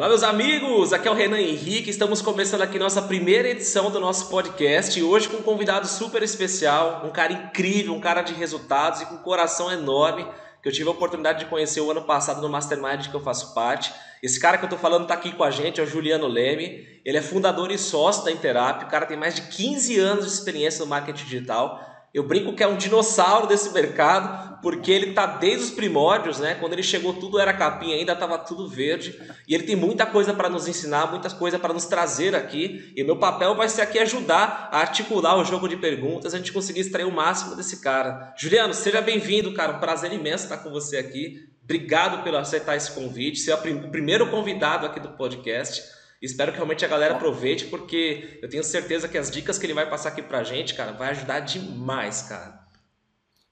Olá, meus amigos! Aqui é o Renan Henrique. Estamos começando aqui nossa primeira edição do nosso podcast. E hoje com um convidado super especial, um cara incrível, um cara de resultados e com um coração enorme que eu tive a oportunidade de conhecer o ano passado no Mastermind que eu faço parte. Esse cara que eu tô falando tá aqui com a gente, é o Juliano Leme. Ele é fundador e sócio da Interap. O cara tem mais de 15 anos de experiência no marketing digital. Eu brinco que é um dinossauro desse mercado, porque ele está desde os primórdios, né? Quando ele chegou, tudo era capim, ainda estava tudo verde. E ele tem muita coisa para nos ensinar, muitas coisas para nos trazer aqui. E meu papel vai ser aqui ajudar a articular o jogo de perguntas, a gente conseguir extrair o máximo desse cara. Juliano, seja bem-vindo, cara. Um prazer imenso estar com você aqui. Obrigado por aceitar esse convite, ser o primeiro convidado aqui do podcast. Espero que realmente a galera aproveite, porque eu tenho certeza que as dicas que ele vai passar aqui pra gente, cara, vai ajudar demais, cara.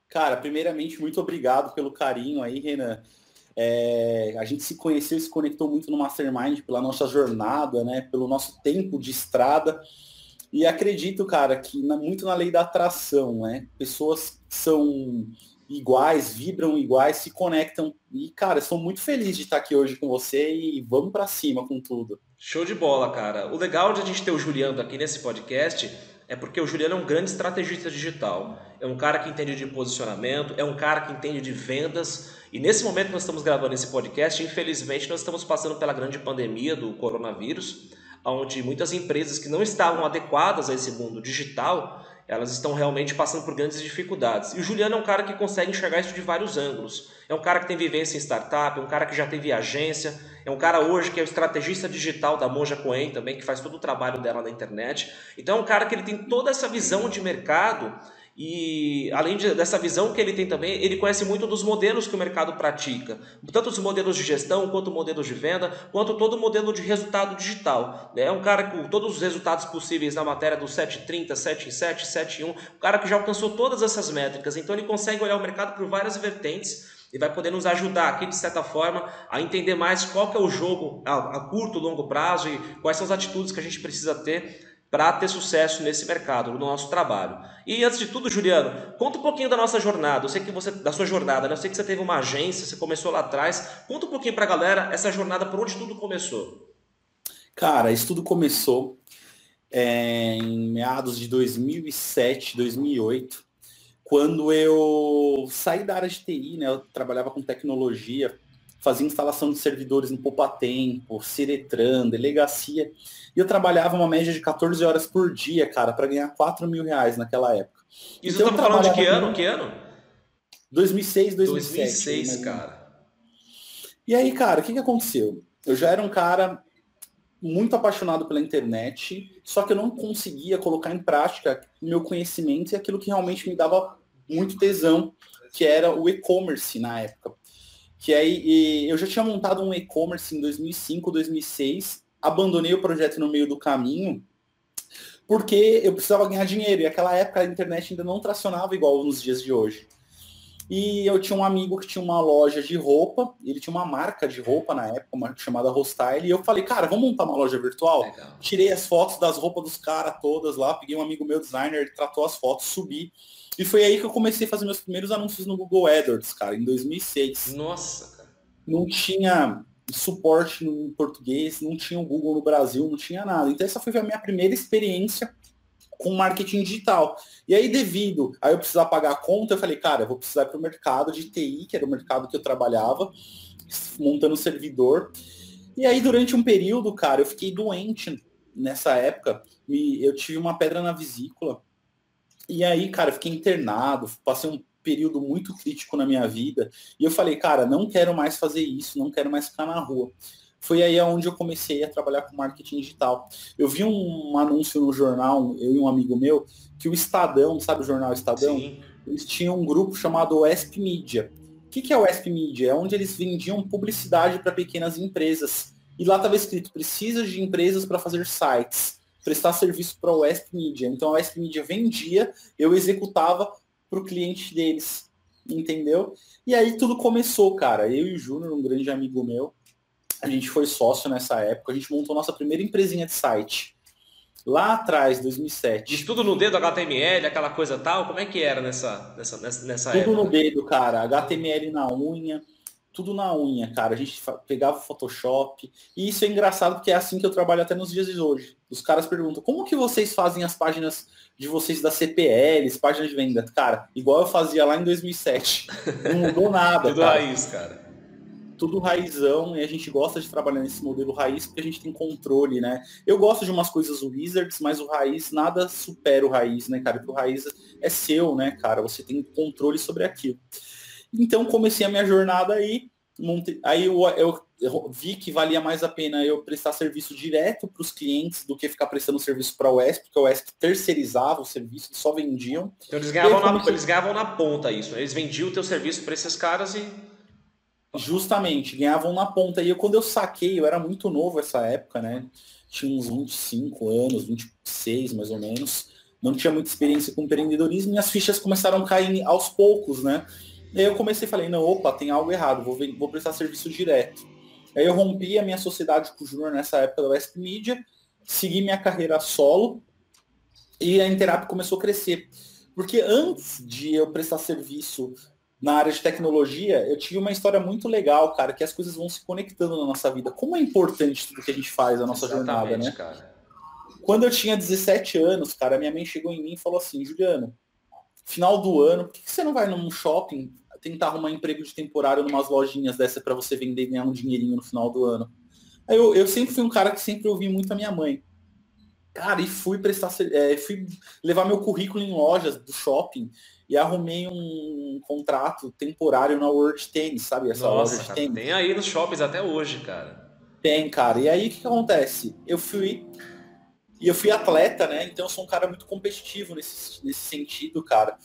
Cara, primeiramente, muito obrigado pelo carinho aí, Renan. É, a gente se conheceu e se conectou muito no Mastermind pela nossa jornada, né? Pelo nosso tempo de estrada. E acredito, cara, que na, muito na lei da atração, né? Pessoas são iguais, vibram iguais, se conectam. E, cara, sou muito feliz de estar aqui hoje com você e vamos para cima com tudo. Show de bola, cara. O legal de a gente ter o Juliano aqui nesse podcast é porque o Juliano é um grande estrategista digital. É um cara que entende de posicionamento, é um cara que entende de vendas. E nesse momento que nós estamos gravando esse podcast, infelizmente nós estamos passando pela grande pandemia do coronavírus, onde muitas empresas que não estavam adequadas a esse mundo digital elas estão realmente passando por grandes dificuldades. E o Juliano é um cara que consegue enxergar isso de vários ângulos. É um cara que tem vivência em startup, é um cara que já teve agência, é um cara hoje que é o estrategista digital da Monja Coen também, que faz todo o trabalho dela na internet. Então é um cara que ele tem toda essa visão de mercado e além de, dessa visão que ele tem também, ele conhece muito dos modelos que o mercado pratica, tanto os modelos de gestão, quanto modelos de venda, quanto todo o modelo de resultado digital. É um cara com todos os resultados possíveis na matéria do 730, 7 em 7, 7 em 1, um cara que já alcançou todas essas métricas, então ele consegue olhar o mercado por várias vertentes e vai poder nos ajudar aqui, de certa forma, a entender mais qual que é o jogo a, a curto, longo prazo e quais são as atitudes que a gente precisa ter para ter sucesso nesse mercado, no nosso trabalho. E antes de tudo, Juliano, conta um pouquinho da nossa jornada. Eu sei que você, da sua jornada, né? eu sei que você teve uma agência, você começou lá atrás. Conta um pouquinho para a galera essa jornada, por onde tudo começou. Cara, isso tudo começou é, em meados de 2007, 2008, quando eu saí da área de TI, né? Eu trabalhava com tecnologia, fazia instalação de servidores no Poupatempo, Ciretran, delegacia. E eu trabalhava uma média de 14 horas por dia, cara, para ganhar 4 mil reais naquela época. Isso então, falando de que ano? Que ano? 2006, 2007. 2006, cara. E aí, cara, o que, que aconteceu? Eu já era um cara muito apaixonado pela internet, só que eu não conseguia colocar em prática meu conhecimento e aquilo que realmente me dava muito tesão, que era o e-commerce na época que aí eu já tinha montado um e-commerce em 2005, 2006, abandonei o projeto no meio do caminho, porque eu precisava ganhar dinheiro, e aquela época a internet ainda não tracionava igual nos dias de hoje. E eu tinha um amigo que tinha uma loja de roupa, ele tinha uma marca de roupa na época, uma chamada Hostile, e eu falei, cara, vamos montar uma loja virtual? Legal. Tirei as fotos das roupas dos caras todas lá, peguei um amigo meu designer, ele tratou as fotos, subi. E foi aí que eu comecei a fazer meus primeiros anúncios no Google AdWords, cara, em 2006. Nossa, cara. Não tinha suporte no português, não tinha o Google no Brasil, não tinha nada. Então essa foi a minha primeira experiência com marketing digital. E aí, devido a eu precisar pagar a conta, eu falei, cara, eu vou precisar para o mercado de TI, que era o mercado que eu trabalhava, montando servidor. E aí, durante um período, cara, eu fiquei doente nessa época. Me, eu tive uma pedra na vesícula. E aí, cara, fiquei internado, passei um período muito crítico na minha vida. E eu falei, cara, não quero mais fazer isso, não quero mais ficar na rua. Foi aí onde eu comecei a trabalhar com marketing digital. Eu vi um anúncio no jornal, eu e um amigo meu, que o Estadão, sabe o jornal Estadão? Sim. Eles tinham um grupo chamado ESP Media. O que, que é o ESP Media? É onde eles vendiam publicidade para pequenas empresas. E lá estava escrito, precisa de empresas para fazer sites prestar serviço para o West Media. Então a West Media vendia, eu executava para o cliente deles, entendeu? E aí tudo começou, cara. Eu e o Júnior, um grande amigo meu, a gente foi sócio nessa época, a gente montou nossa primeira empresinha de site. Lá atrás, 2007. De tudo no dedo, HTML, aquela coisa tal, como é que era nessa, nessa, nessa, tudo época? Tudo no dedo, cara. HTML na unha, tudo na unha, cara. A gente pegava o Photoshop. E isso é engraçado porque é assim que eu trabalho até nos dias de hoje. Os caras perguntam, como que vocês fazem as páginas de vocês da CPLs, páginas de venda? Cara, igual eu fazia lá em 2007. Não mudou nada, Tudo cara. raiz, cara tudo raizão e a gente gosta de trabalhar nesse modelo raiz porque a gente tem controle, né? Eu gosto de umas coisas wizards, mas o raiz nada supera o raiz, né, cara? Porque o raiz é seu, né, cara? Você tem controle sobre aquilo. Então comecei a minha jornada aí, montei, aí eu, eu, eu, vi que valia mais a pena eu prestar serviço direto para os clientes do que ficar prestando serviço para a UESP, porque a UESP terceirizava o serviço, só vendiam. Então eles ganhavam, na, comecei... eles ganhavam na ponta isso, né? eles vendiam o teu serviço para esses caras e Justamente, ganhavam na ponta. E eu, quando eu saquei, eu era muito novo essa época, né? Tinha uns 25 anos, 26 mais ou menos. Não tinha muita experiência com empreendedorismo e as fichas começaram a cair aos poucos, né? E aí eu comecei e falei, não, opa, tem algo errado, vou, ver, vou prestar serviço direto. Aí eu rompi a minha sociedade com o Júnior nessa época da West Media, segui minha carreira solo e a Interap começou a crescer. Porque antes de eu prestar serviço na área de tecnologia, eu tive uma história muito legal, cara, que as coisas vão se conectando na nossa vida. Como é importante tudo que a gente faz, a nossa Exatamente, jornada, né? Cara. Quando eu tinha 17 anos, cara, minha mãe chegou em mim e falou assim, Juliano, final do ano, por que você não vai num shopping tentar arrumar emprego de temporário numas lojinhas dessa para você vender e ganhar um dinheirinho no final do ano? Aí eu, eu sempre fui um cara que sempre ouvi muito a minha mãe. Cara, e fui prestar, é, fui levar meu currículo em lojas do shopping e arrumei um contrato temporário na World Tennis, sabe? Essa Nossa, loja de tênis. Tem aí nos shoppings até hoje, cara. Tem, cara. E aí o que, que acontece? Eu fui. E eu fui atleta, né? Então eu sou um cara muito competitivo nesse, nesse sentido, cara.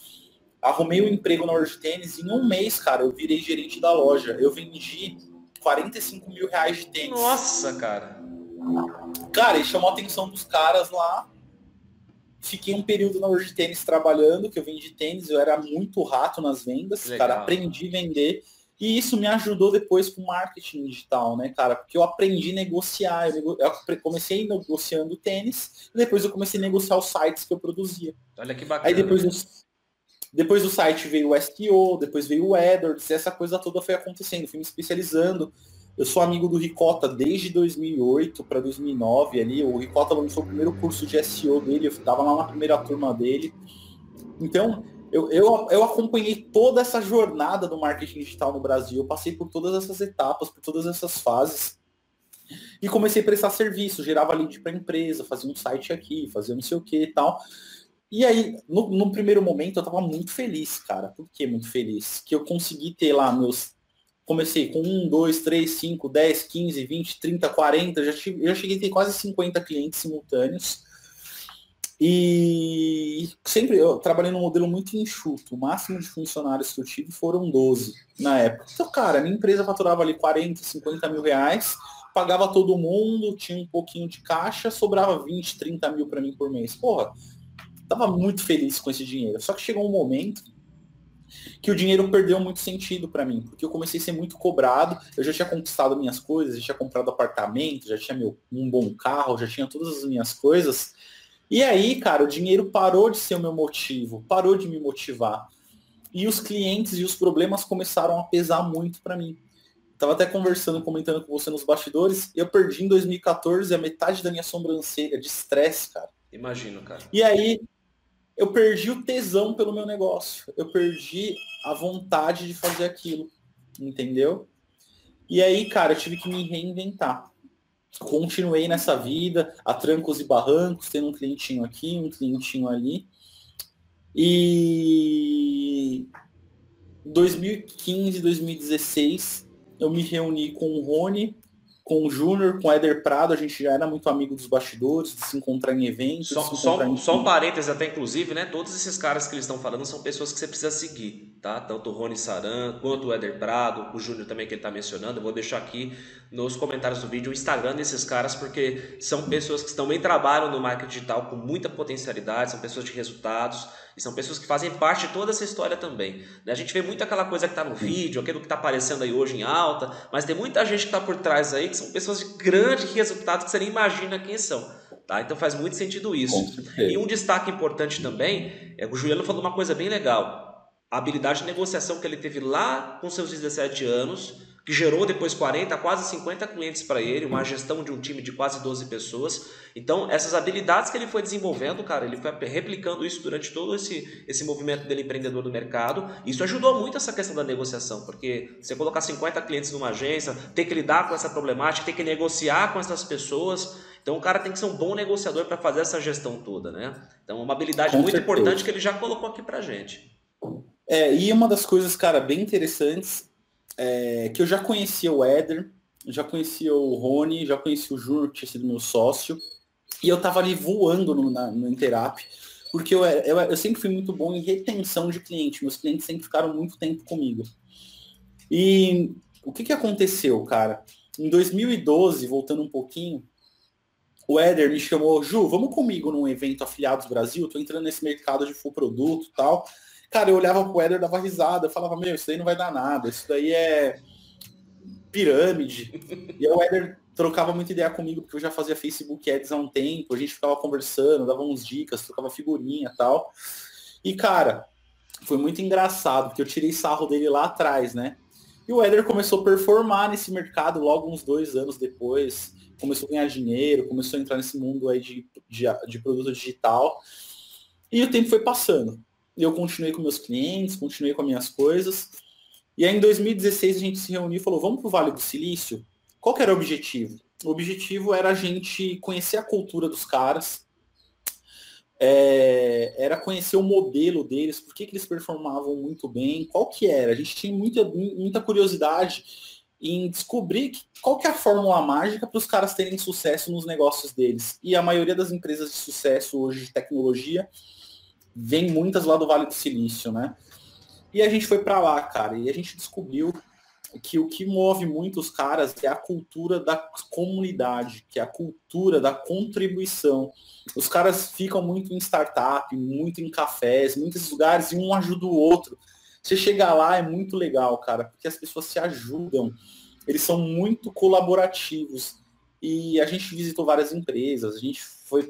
Arrumei um emprego na World Tennis e em um mês, cara, eu virei gerente da loja. Eu vendi 45 mil reais de tênis. Nossa, cara. Cara, e chamou a atenção dos caras lá Fiquei um período na World Tênis trabalhando, que eu vendi tênis, eu era muito rato nas vendas, Legal. cara, aprendi a vender. E isso me ajudou depois com marketing digital, né, cara? Porque eu aprendi a negociar. Eu, nego... eu comecei negociando tênis, depois eu comecei a negociar os sites que eu produzia. Olha que bacana. Aí depois, os... depois do site veio o SEO, depois veio o AdWords, essa coisa toda foi acontecendo. Fui me especializando. Eu sou amigo do Ricota desde 2008 para 2009 ali. O Ricota lançou o primeiro curso de SEO dele, eu estava lá na primeira turma dele. Então, eu, eu, eu acompanhei toda essa jornada do marketing digital no Brasil. Eu passei por todas essas etapas, por todas essas fases. E comecei a prestar serviço, gerava lead para empresa, fazia um site aqui, fazia não sei o que e tal. E aí, no, no primeiro momento, eu estava muito feliz, cara. Por que muito feliz? Que eu consegui ter lá meus comecei com 1, 2, 3, 5, 10, 15, 20, 30, 40, já, tive, já cheguei a ter quase 50 clientes simultâneos. E sempre eu trabalhei num modelo muito enxuto. O máximo de funcionários que eu tive foram 12 na época. Então, cara, minha empresa faturava ali 40, 50 mil reais, pagava todo mundo, tinha um pouquinho de caixa, sobrava 20, 30 mil para mim por mês. Porra, tava muito feliz com esse dinheiro. Só que chegou um momento que o dinheiro perdeu muito sentido para mim, porque eu comecei a ser muito cobrado, eu já tinha conquistado minhas coisas, já tinha comprado apartamento, já tinha meu, um bom carro, já tinha todas as minhas coisas. E aí, cara, o dinheiro parou de ser o meu motivo, parou de me motivar. E os clientes e os problemas começaram a pesar muito para mim. Tava até conversando, comentando com você nos bastidores, eu perdi em 2014 a metade da minha sobrancelha de estresse, cara. Imagino, cara. E aí, eu perdi o tesão pelo meu negócio. Eu perdi a vontade de fazer aquilo. Entendeu? E aí, cara, eu tive que me reinventar. Continuei nessa vida, a trancos e barrancos, tendo um clientinho aqui, um clientinho ali. E 2015, 2016, eu me reuni com o Rony, com o Júnior, com o Éder Prado, a gente já era muito amigo dos bastidores, de se encontrar em eventos. Só, só, em... só um parênteses até, inclusive, né? Todos esses caras que eles estão falando são pessoas que você precisa seguir, tá? Tanto o Rony Saran, quanto o Éder Prado, o Júnior também que ele está mencionando. Eu vou deixar aqui nos comentários do vídeo o Instagram desses caras, porque são pessoas que também trabalham no marketing digital com muita potencialidade, são pessoas de resultados, e são pessoas que fazem parte de toda essa história também. Né? A gente vê muito aquela coisa que está no vídeo, aquilo que está aparecendo aí hoje em alta, mas tem muita gente que está por trás aí que são pessoas de grande resultado que você nem imagina quem são. Tá? Então faz muito sentido isso. E um destaque importante também é que o Juliano falou uma coisa bem legal. A habilidade de negociação que ele teve lá com seus 17 anos que gerou depois 40, quase 50 clientes para ele, uma gestão de um time de quase 12 pessoas. Então, essas habilidades que ele foi desenvolvendo, cara, ele foi replicando isso durante todo esse, esse movimento dele empreendedor do mercado. Isso ajudou muito essa questão da negociação, porque você colocar 50 clientes numa agência, ter que lidar com essa problemática, ter que negociar com essas pessoas. Então, o cara tem que ser um bom negociador para fazer essa gestão toda, né? Então, uma habilidade com muito certeza. importante que ele já colocou aqui para gente. É, e uma das coisas, cara, bem interessantes é, que eu já conhecia o Éder, já conhecia o Rony, já conhecia o Júnior, que tinha sido meu sócio, e eu tava ali voando no, na, no Interap, porque eu, eu, eu, sempre fui muito bom em retenção de cliente, meus clientes sempre ficaram muito tempo comigo. E o que, que aconteceu, cara? Em 2012, voltando um pouquinho, o Éder me chamou, Ju, vamos comigo num evento Afiliados Brasil, tô entrando nesse mercado de full produto e tal. Cara, eu olhava pro Éder, dava risada, eu falava, meu, isso daí não vai dar nada, isso daí é pirâmide. e o Éder trocava muita ideia comigo, porque eu já fazia Facebook Ads há um tempo, a gente ficava conversando, dava uns dicas, trocava figurinha e tal. E, cara, foi muito engraçado, porque eu tirei sarro dele lá atrás, né? E o Éder começou a performar nesse mercado logo uns dois anos depois, começou a ganhar dinheiro, começou a entrar nesse mundo aí de, de, de produto digital. E o tempo foi passando eu continuei com meus clientes, continuei com as minhas coisas. E aí em 2016 a gente se reuniu e falou, vamos para o Vale do Silício? Qual era o objetivo? O objetivo era a gente conhecer a cultura dos caras, é, era conhecer o modelo deles, por que, que eles performavam muito bem, qual que era. A gente tinha muita, muita curiosidade em descobrir qual que é a fórmula mágica para os caras terem sucesso nos negócios deles. E a maioria das empresas de sucesso hoje de tecnologia vem muitas lá do Vale do Silício, né? E a gente foi para lá, cara, e a gente descobriu que o que move muito os caras é a cultura da comunidade, que é a cultura da contribuição. Os caras ficam muito em startup, muito em cafés, muitos lugares e um ajuda o outro. Você chegar lá é muito legal, cara, porque as pessoas se ajudam. Eles são muito colaborativos. E a gente visitou várias empresas, a gente foi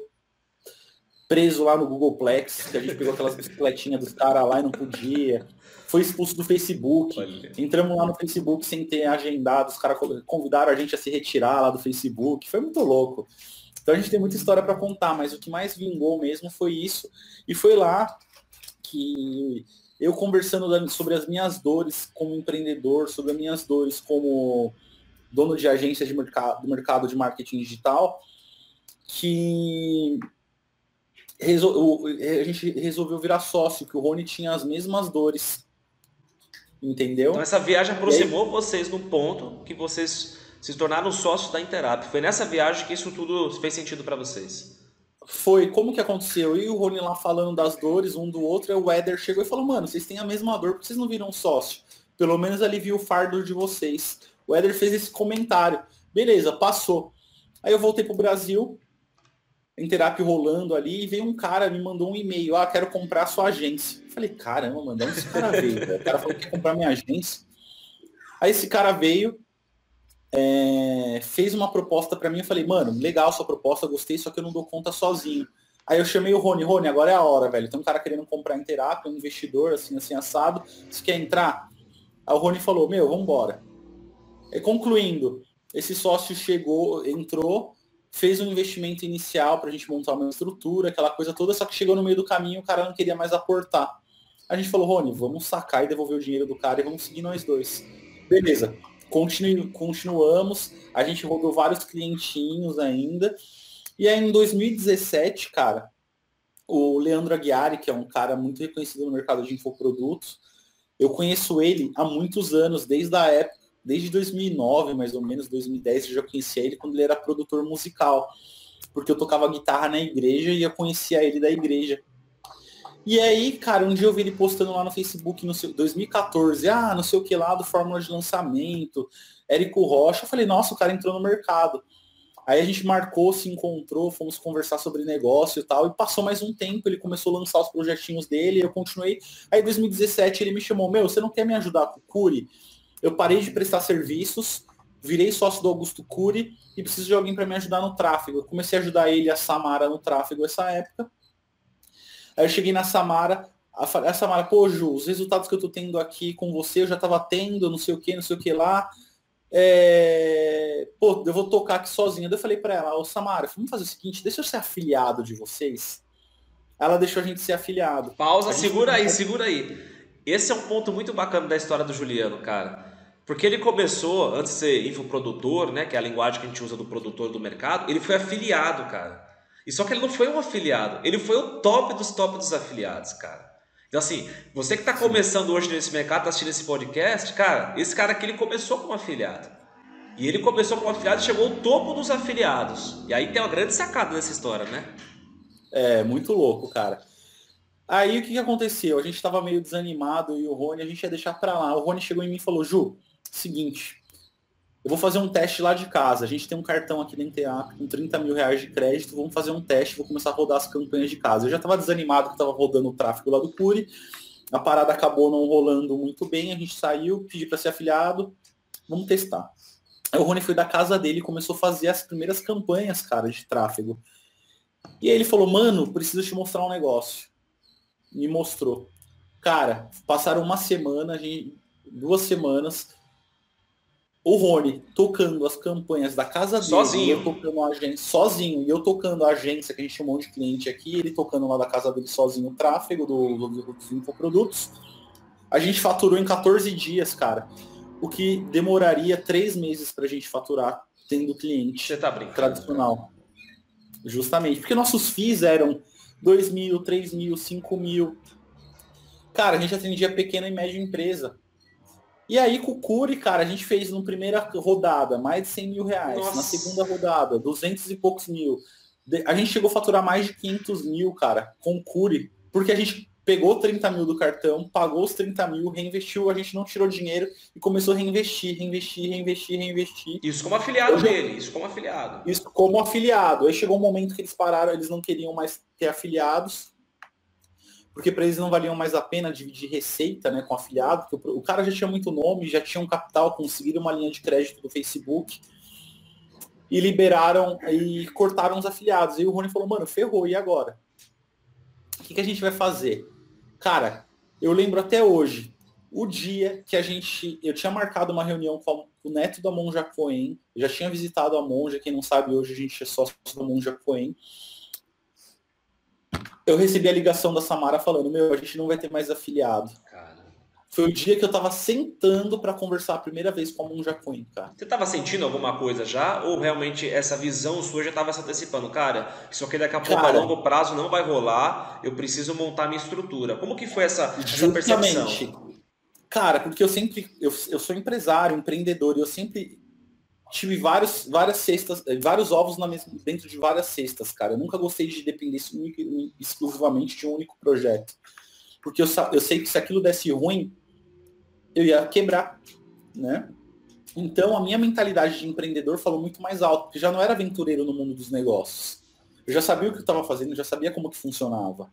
preso lá no Googleplex, que a gente pegou aquelas bicicletinhas dos caras lá e não podia. Foi expulso do Facebook. Olha. Entramos lá no Facebook sem ter agendado. Os caras convidaram a gente a se retirar lá do Facebook. Foi muito louco. Então a gente tem muita história para contar, mas o que mais vingou mesmo foi isso. E foi lá que eu conversando sobre as minhas dores como empreendedor, sobre as minhas dores como dono de agência de mercado, do mercado de marketing digital, que resol... a gente resolveu virar sócio, que o Rony tinha as mesmas dores. Entendeu? Então essa viagem aproximou aí... vocês no ponto que vocês se tornaram sócios da Interap. Foi nessa viagem que isso tudo fez sentido para vocês. Foi, como que aconteceu? Eu e o Rony lá falando das dores um do outro, e o Éder chegou e falou, mano, vocês têm a mesma dor, porque vocês não viram sócio? Pelo menos alivia o fardo de vocês. O Éder fez esse comentário. Beleza, passou. Aí eu voltei pro Brasil, Interap rolando ali e veio um cara, me mandou um e-mail, ah, quero comprar a sua agência. Eu falei, caramba, mano, onde esse cara veio? O cara falou que ia comprar minha agência. Aí esse cara veio, é, fez uma proposta para mim, eu falei, mano, legal sua proposta, gostei, só que eu não dou conta sozinho. Aí eu chamei o Rony, Rony, agora é a hora, velho. Tem um cara querendo comprar Interap, um investidor, assim, assim, assado. Você quer entrar? Aí o Rony falou, meu, vamos embora. E concluindo, esse sócio chegou, entrou, fez um investimento inicial para a gente montar uma estrutura, aquela coisa toda, só que chegou no meio do caminho o cara não queria mais aportar. A gente falou, Rony, vamos sacar e devolver o dinheiro do cara e vamos seguir nós dois. Beleza. Continu, continuamos, a gente rodou vários clientinhos ainda. E aí em 2017, cara, o Leandro Aguiari, que é um cara muito reconhecido no mercado de infoprodutos, eu conheço ele há muitos anos, desde a época desde 2009, mais ou menos, 2010, eu já conhecia ele quando ele era produtor musical. Porque eu tocava guitarra na igreja e eu conhecia ele da igreja. E aí, cara, um dia eu vi ele postando lá no Facebook, no seu, 2014, ah, não sei o que lá do Fórmula de Lançamento, Érico Rocha. Eu falei, nossa, o cara entrou no mercado. Aí a gente marcou, se encontrou, fomos conversar sobre negócio e tal, e passou mais um tempo, ele começou a lançar os projetinhos dele, eu continuei. Aí em 2017 ele me chamou, meu, você não quer me ajudar com o Curi? Eu parei de prestar serviços, virei sócio do Augusto Cury e preciso de alguém para me ajudar no tráfego. Eu comecei a ajudar ele e a Samara no tráfego essa época. Aí eu cheguei na Samara, a Samara, pô, Ju, os resultados que eu tô tendo aqui com você, eu já tava tendo, não sei o que, não sei o que lá. é, pô, eu vou tocar aqui sozinha. Daí eu falei para ela, ô Samara, vamos fazer o seguinte, deixa eu ser afiliado de vocês. Ela deixou a gente ser afiliado. Pausa, segura aí, segura aí. Esse é um ponto muito bacana da história do Juliano, cara. Porque ele começou, antes de ser infoprodutor, né, que é a linguagem que a gente usa do produtor do mercado, ele foi afiliado, cara. E só que ele não foi um afiliado, ele foi o top dos top dos afiliados, cara. Então assim, você que está começando hoje nesse mercado, está assistindo esse podcast, cara, esse cara aqui ele começou como afiliado. E ele começou como afiliado e chegou ao topo dos afiliados. E aí tem uma grande sacada nessa história, né? É, muito louco, cara. Aí o que, que aconteceu? A gente estava meio desanimado e o Rony, a gente ia deixar para lá. O Rony chegou em mim e falou, Ju, seguinte, eu vou fazer um teste lá de casa. A gente tem um cartão aqui da Interac com 30 mil reais de crédito. Vamos fazer um teste, vou começar a rodar as campanhas de casa. Eu já estava desanimado que estava rodando o tráfego lá do Curi. A parada acabou não rolando muito bem. A gente saiu, pedi para ser afiliado. Vamos testar. Aí o Rony foi da casa dele e começou a fazer as primeiras campanhas, cara, de tráfego. E aí ele falou, mano, preciso te mostrar um negócio. Me mostrou. Cara, passaram uma semana, duas semanas, o Rony tocando as campanhas da casa dele, sozinho. eu tocando a agência sozinho, e eu tocando a agência, que a gente chamou de cliente aqui, ele tocando lá da casa dele sozinho o tráfego do, do, dos infoprodutos. A gente faturou em 14 dias, cara. O que demoraria três meses para a gente faturar tendo cliente Você tá tradicional. Justamente. Porque nossos FIIs eram 2 mil, 3 mil, 5 mil. Cara, a gente atendia pequena e média empresa. E aí com o Curi, cara, a gente fez na primeira rodada mais de 100 mil reais. Nossa. Na segunda rodada, 200 e poucos mil. A gente chegou a faturar mais de 500 mil, cara, com o Curi. Porque a gente pegou 30 mil do cartão, pagou os 30 mil, reinvestiu, a gente não tirou dinheiro e começou a reinvestir, reinvestir, reinvestir, reinvestir. Isso como afiliado Hoje, dele, isso como afiliado. Isso como afiliado. Aí chegou um momento que eles pararam, eles não queriam mais ter afiliados porque para eles não valiam mais a pena dividir receita né, com afiliado, porque o, cara já tinha muito nome, já tinha um capital, conseguiram uma linha de crédito do Facebook e liberaram e cortaram os afiliados. E o Rony falou, mano, ferrou, e agora? O que, que a gente vai fazer? Cara, eu lembro até hoje, o dia que a gente. Eu tinha marcado uma reunião com o neto da Monja Coen, já tinha visitado a Monja, quem não sabe, hoje a gente é sócio da Monja Coen eu recebi a ligação da Samara falando, meu, a gente não vai ter mais afiliado. Cara. Foi o dia que eu tava sentando para conversar a primeira vez com a Monja Queen, cara. Você tava sentindo alguma coisa já? Ou realmente essa visão sua já tava se antecipando? Cara, isso aqui daqui a pouco cara, a longo prazo não vai rolar, eu preciso montar minha estrutura. Como que foi essa, essa percepção? Cara, porque eu sempre, eu, eu sou empresário, empreendedor, e eu sempre tive vários, várias cestas, eh, vários ovos mesma, dentro de várias cestas, cara. Eu nunca gostei de depender exclusivamente de um único projeto. Porque eu, eu sei que se aquilo desse ruim, eu ia quebrar, né? Então a minha mentalidade de empreendedor falou muito mais alto, porque já não era aventureiro no mundo dos negócios. Eu já sabia o que eu estava fazendo, já sabia como que funcionava.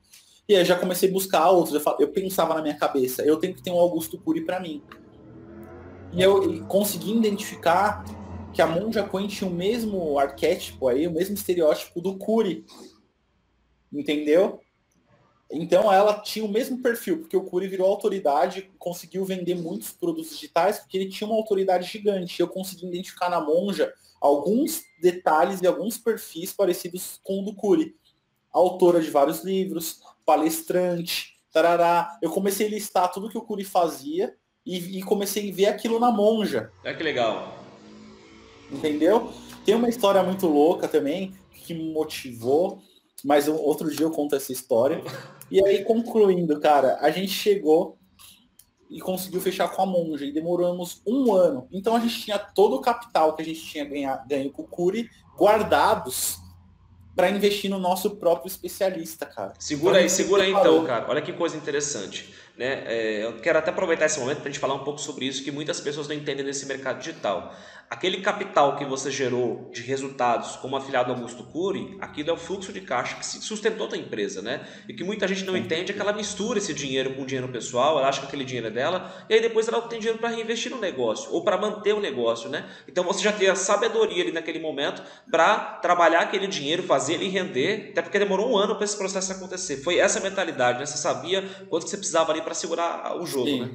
E aí já comecei a buscar outros. Eu, pensava na minha cabeça, eu tenho que ter um Augusto Cury para mim. E eu consegui identificar que a Monja Coen tinha o mesmo arquétipo aí, o mesmo estereótipo do Curi. Entendeu? Então ela tinha o mesmo perfil, porque o Curi virou autoridade, conseguiu vender muitos produtos digitais, porque ele tinha uma autoridade gigante. Eu consegui identificar na Monja alguns detalhes e alguns perfis parecidos com o do Curi. Autora de vários livros, palestrante, tarará. Eu comecei a listar tudo que o Curi fazia e, e comecei a ver aquilo na Monja. É que legal entendeu? Tem uma história muito louca também que me motivou, mas outro dia eu conto essa história. E aí, concluindo, cara, a gente chegou e conseguiu fechar com a Monja e demoramos um ano. Então a gente tinha todo o capital que a gente tinha ganhado, ganho com o Curi guardados para investir no nosso próprio especialista, cara. Segura então, aí, segura aí então, cara. Olha que coisa interessante. Né? É, eu quero até aproveitar esse momento para a gente falar um pouco sobre isso que muitas pessoas não entendem nesse mercado digital aquele capital que você gerou de resultados como afiliado Augusto Cury, aquilo é o fluxo de caixa que sustentou a tua empresa, né? E que muita gente não entende é que ela mistura esse dinheiro com dinheiro pessoal, ela acha que aquele dinheiro é dela, e aí depois ela tem dinheiro para reinvestir no negócio ou para manter o negócio, né? Então você já tem a sabedoria ali naquele momento para trabalhar aquele dinheiro, fazer ele render, até porque demorou um ano para esse processo acontecer. Foi essa mentalidade, né? Você sabia quanto que você precisava ali para segurar o jogo, Sim. né?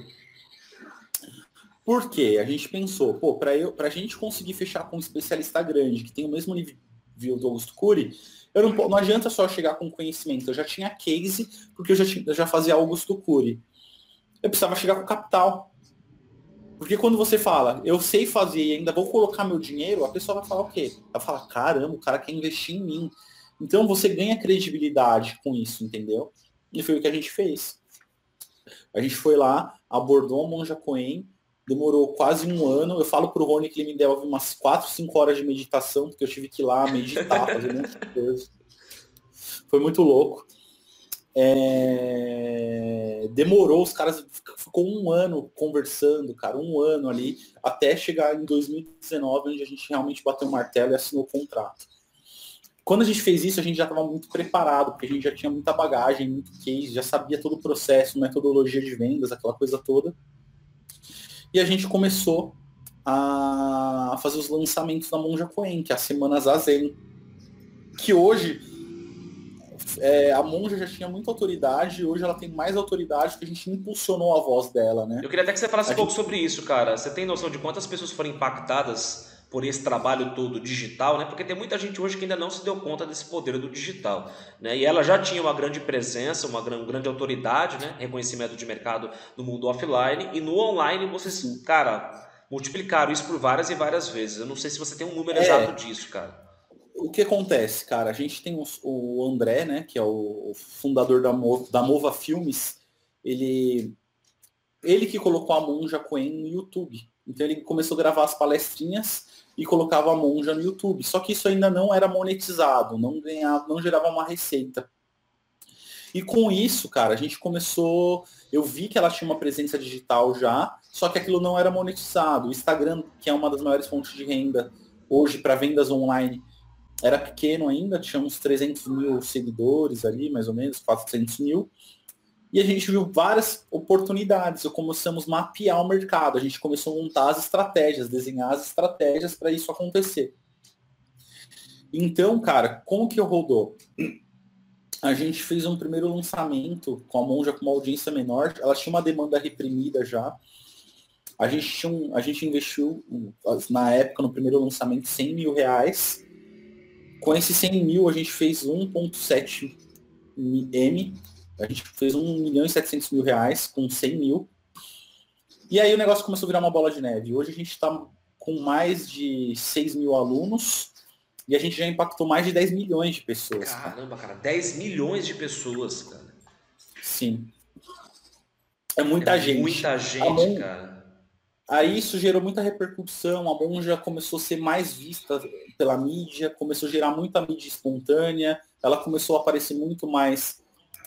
Por quê? A gente pensou, pô, para pra gente conseguir fechar com um especialista grande, que tem o mesmo nível do Augusto Cury, eu não, não adianta só chegar com conhecimento. Eu já tinha case, porque eu já, tinha, eu já fazia Augusto Cury. Eu precisava chegar com capital. Porque quando você fala, eu sei fazer e ainda vou colocar meu dinheiro, a pessoa vai falar o quê? Ela fala, caramba, o cara quer investir em mim. Então você ganha credibilidade com isso, entendeu? E foi o que a gente fez. A gente foi lá, abordou a Monja Coen, demorou quase um ano. Eu falo pro Rony que ele me deu umas 4, 5 horas de meditação, porque eu tive que ir lá meditar, fazer muitas coisas. Foi muito louco. É... Demorou, os caras ficou um ano conversando, cara, um ano ali, até chegar em 2019, onde a gente realmente bateu o martelo e assinou o contrato. Quando a gente fez isso, a gente já estava muito preparado, porque a gente já tinha muita bagagem, muito case, já sabia todo o processo, metodologia de vendas, aquela coisa toda. E a gente começou a fazer os lançamentos da Monja Coen, que é a Semana Zazen. Que hoje é, a Monja já tinha muita autoridade, hoje ela tem mais autoridade porque a gente impulsionou a voz dela, né? Eu queria até que você falasse a um gente... pouco sobre isso, cara. Você tem noção de quantas pessoas foram impactadas por esse trabalho todo digital, né? Porque tem muita gente hoje que ainda não se deu conta desse poder do digital, né? E ela já tinha uma grande presença, uma grande autoridade, né? Reconhecimento de mercado no mundo offline e no online vocês, cara, multiplicaram isso por várias e várias vezes. Eu não sei se você tem um número é, exato disso, cara. O que acontece, cara? A gente tem o André, né? Que é o fundador da Mova, da Mova Filmes. Ele ele que colocou a Monja Coen no YouTube. Então ele começou a gravar as palestrinhas e colocava a monja no YouTube. Só que isso ainda não era monetizado, não ganhava, não gerava uma receita. E com isso, cara, a gente começou. Eu vi que ela tinha uma presença digital já, só que aquilo não era monetizado. O Instagram, que é uma das maiores fontes de renda hoje para vendas online, era pequeno ainda, tinha uns 300 mil seguidores ali, mais ou menos, 400 mil. E a gente viu várias oportunidades. Eu começamos a mapear o mercado. A gente começou a montar as estratégias, desenhar as estratégias para isso acontecer. Então, cara, como que eu rodou? A gente fez um primeiro lançamento com a Monja com uma audiência menor. Ela tinha uma demanda reprimida já. A gente, tinha um, a gente investiu, na época, no primeiro lançamento, 100 mil reais. Com esses 100 mil, a gente fez 1.7 M a gente fez 1 milhão e 700 mil reais com 100 mil. E aí o negócio começou a virar uma bola de neve. Hoje a gente está com mais de 6 mil alunos e a gente já impactou mais de 10 milhões de pessoas. Caramba, cara, 10 milhões de pessoas, cara. Sim. É muita é gente. Muita gente, cara. Aí isso gerou muita repercussão, a Monja começou a ser mais vista pela mídia, começou a gerar muita mídia espontânea, ela começou a aparecer muito mais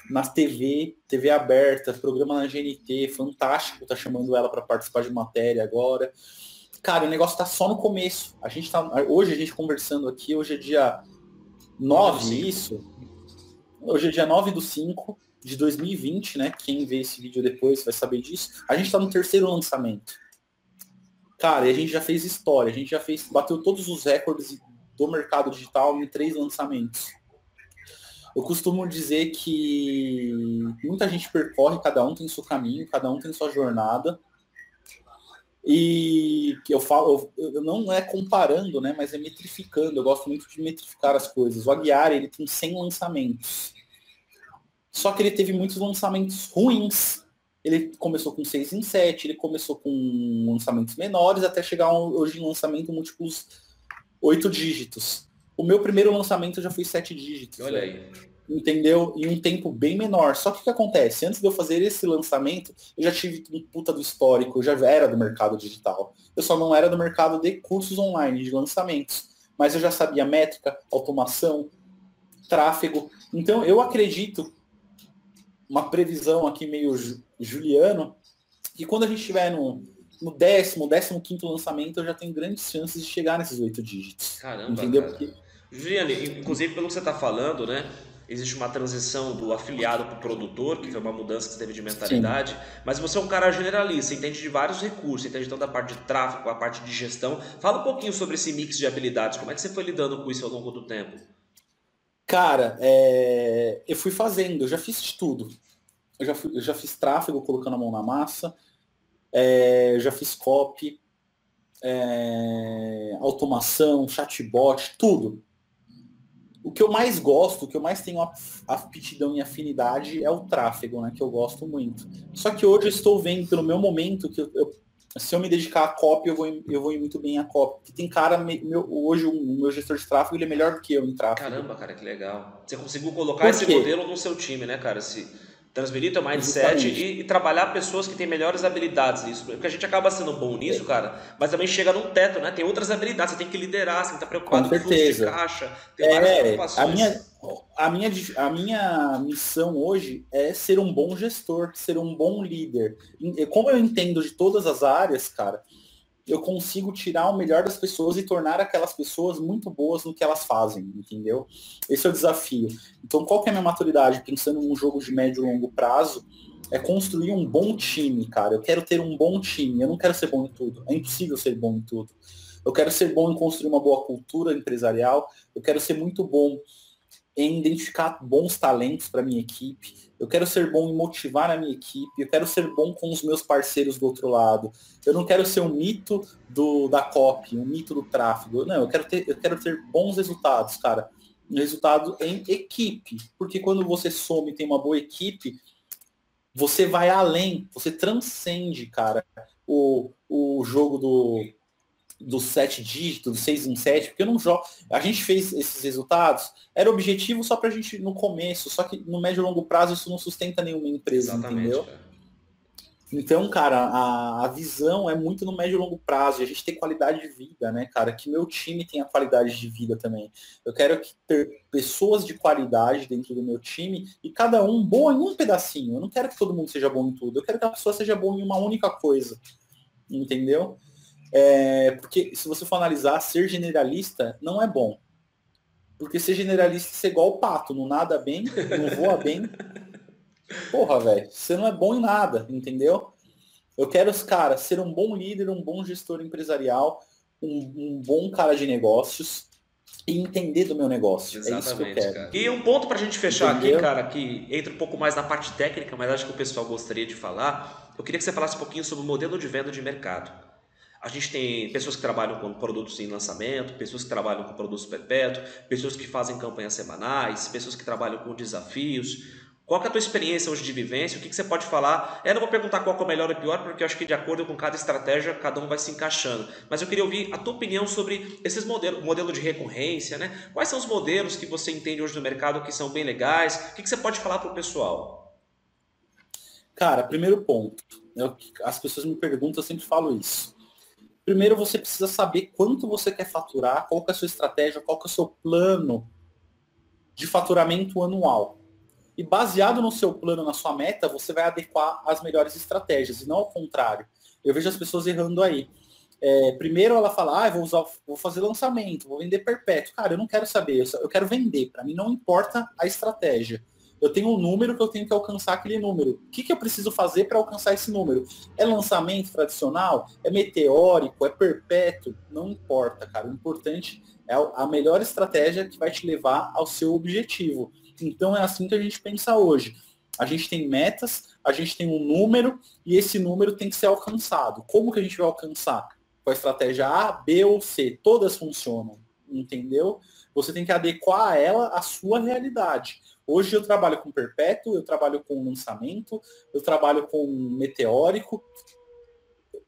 na TV, TV aberta, programa na GNT, fantástico, tá chamando ela para participar de matéria agora. Cara, o negócio tá só no começo. A gente tá hoje a gente conversando aqui, hoje é dia 9, isso. Hoje é dia 9 do 5 de 2020, né? Quem vê esse vídeo depois vai saber disso. A gente tá no terceiro lançamento. Cara, e a gente já fez história, a gente já fez, bateu todos os recordes do mercado digital em três lançamentos. Eu costumo dizer que muita gente percorre, cada um tem seu caminho, cada um tem sua jornada. E eu falo, eu, não é comparando, né, mas é metrificando. Eu gosto muito de metrificar as coisas. O Aguiar, ele tem 100 lançamentos. Só que ele teve muitos lançamentos ruins. Ele começou com 6 em 7, ele começou com lançamentos menores, até chegar hoje em lançamento múltiplos 8 dígitos. O meu primeiro lançamento já foi sete dígitos. Olha aí. Entendeu? Em um tempo bem menor. Só que o que acontece? Antes de eu fazer esse lançamento, eu já tive um puta do histórico, eu já era do mercado digital. Eu só não era do mercado de cursos online, de lançamentos. Mas eu já sabia métrica, automação, tráfego. Então eu acredito, uma previsão aqui meio juliano, que quando a gente estiver no, no décimo, décimo quinto lançamento, eu já tenho grandes chances de chegar nesses oito dígitos. Caramba, entendeu? Cara. Porque Juliane, inclusive pelo que você está falando, né? Existe uma transição do afiliado para o produtor, que foi uma mudança que você teve de mentalidade, Sim. mas você é um cara generalista, entende de vários recursos, entende tanto da parte de tráfego, a parte de gestão. Fala um pouquinho sobre esse mix de habilidades, como é que você foi lidando com isso ao longo do tempo? Cara, é... eu fui fazendo, eu já fiz de tudo. Eu já, fui, eu já fiz tráfego colocando a mão na massa, é, já fiz copy, é, automação, chatbot, tudo. O que eu mais gosto, o que eu mais tenho aptidão e afinidade é o tráfego, né? Que eu gosto muito. Só que hoje eu estou vendo, pelo meu momento, que eu, se eu me dedicar a copy, eu vou, eu vou ir muito bem a copy. Porque tem cara, meu, hoje o meu gestor de tráfego, ele é melhor do que eu em tráfego. Caramba, cara, que legal. Você conseguiu colocar esse modelo no seu time, né, cara? Se transmitir teu mindset e, e, trabalhar pessoas que têm melhores habilidades nisso. Porque a gente acaba sendo bom nisso, cara, mas também chega num teto, né? Tem outras habilidades, você tem que liderar, você tem que estar preocupado com, com fluxo de caixa, tem é, várias preocupações. A minha, a, minha, a minha missão hoje é ser um bom gestor, ser um bom líder. Como eu entendo de todas as áreas, cara, eu consigo tirar o melhor das pessoas e tornar aquelas pessoas muito boas no que elas fazem, entendeu? Esse é o desafio. Então, qual que é a minha maturidade? Pensando num jogo de médio e longo prazo, é construir um bom time, cara. Eu quero ter um bom time. Eu não quero ser bom em tudo. É impossível ser bom em tudo. Eu quero ser bom em construir uma boa cultura empresarial. Eu quero ser muito bom em identificar bons talentos para minha equipe eu quero ser bom em motivar a minha equipe, eu quero ser bom com os meus parceiros do outro lado. Eu não quero ser um mito do, da copy, um mito do tráfego. Não, eu quero ter, eu quero ter bons resultados, cara. Um resultado em equipe. Porque quando você some e tem uma boa equipe, você vai além, você transcende, cara, o, o jogo do, dos sete dígitos, do seis em sete, porque eu não jogo. A gente fez esses resultados, era objetivo só para a gente no começo, só que no médio e longo prazo isso não sustenta nenhuma empresa, Exatamente, entendeu? Cara. Então, cara, a, a, visão é muito no médio e longo prazo, e a gente tem qualidade de vida, né, cara? Que meu time tenha qualidade de vida também. Eu quero ter pessoas de qualidade dentro do meu time e cada um bom em um pedacinho. Eu não quero que todo mundo seja bom em tudo, eu quero que a pessoa seja bom em uma única coisa. Entendeu? É, porque se você for analisar, ser generalista não é bom. Porque ser generalista é igual o pato, não nada bem, não voa bem. Porra, velho, você não é bom em nada, entendeu? Eu quero os caras ser um bom líder, um bom gestor empresarial, um, um bom cara de negócios e entender do meu negócio. Exatamente, é isso que eu quero. E um ponto para a gente fechar entendeu? aqui, cara, que entra um pouco mais na parte técnica, mas acho que o pessoal gostaria de falar. Eu queria que você falasse um pouquinho sobre o modelo de venda de mercado. A gente tem pessoas que trabalham com produtos em lançamento, pessoas que trabalham com produtos perpétuos, pessoas que fazem campanhas semanais, pessoas que trabalham com desafios. Qual é a tua experiência hoje de vivência? O que, que você pode falar? Eu não vou perguntar qual é o melhor ou pior, porque eu acho que de acordo com cada estratégia, cada um vai se encaixando. Mas eu queria ouvir a tua opinião sobre esses modelos, modelo de recorrência, né? Quais são os modelos que você entende hoje no mercado que são bem legais? O que, que você pode falar para o pessoal? Cara, primeiro ponto. Eu, as pessoas me perguntam, eu sempre falo isso. Primeiro você precisa saber quanto você quer faturar, qual que é a sua estratégia, qual que é o seu plano de faturamento anual. E baseado no seu plano, na sua meta, você vai adequar as melhores estratégias, e não ao contrário. Eu vejo as pessoas errando aí. É, primeiro ela fala, ah, vou, usar, vou fazer lançamento, vou vender perpétuo. Cara, eu não quero saber, eu quero vender. Para mim não importa a estratégia eu tenho um número que eu tenho que alcançar aquele número. O que, que eu preciso fazer para alcançar esse número? É lançamento tradicional? É meteórico? É perpétuo? Não importa, cara. O importante é a melhor estratégia que vai te levar ao seu objetivo. Então é assim que a gente pensa hoje. A gente tem metas, a gente tem um número e esse número tem que ser alcançado. Como que a gente vai alcançar? Com a estratégia A, B ou C. Todas funcionam, entendeu? Você tem que adequar ela à sua realidade. Hoje eu trabalho com perpétuo, eu trabalho com lançamento, eu trabalho com meteórico.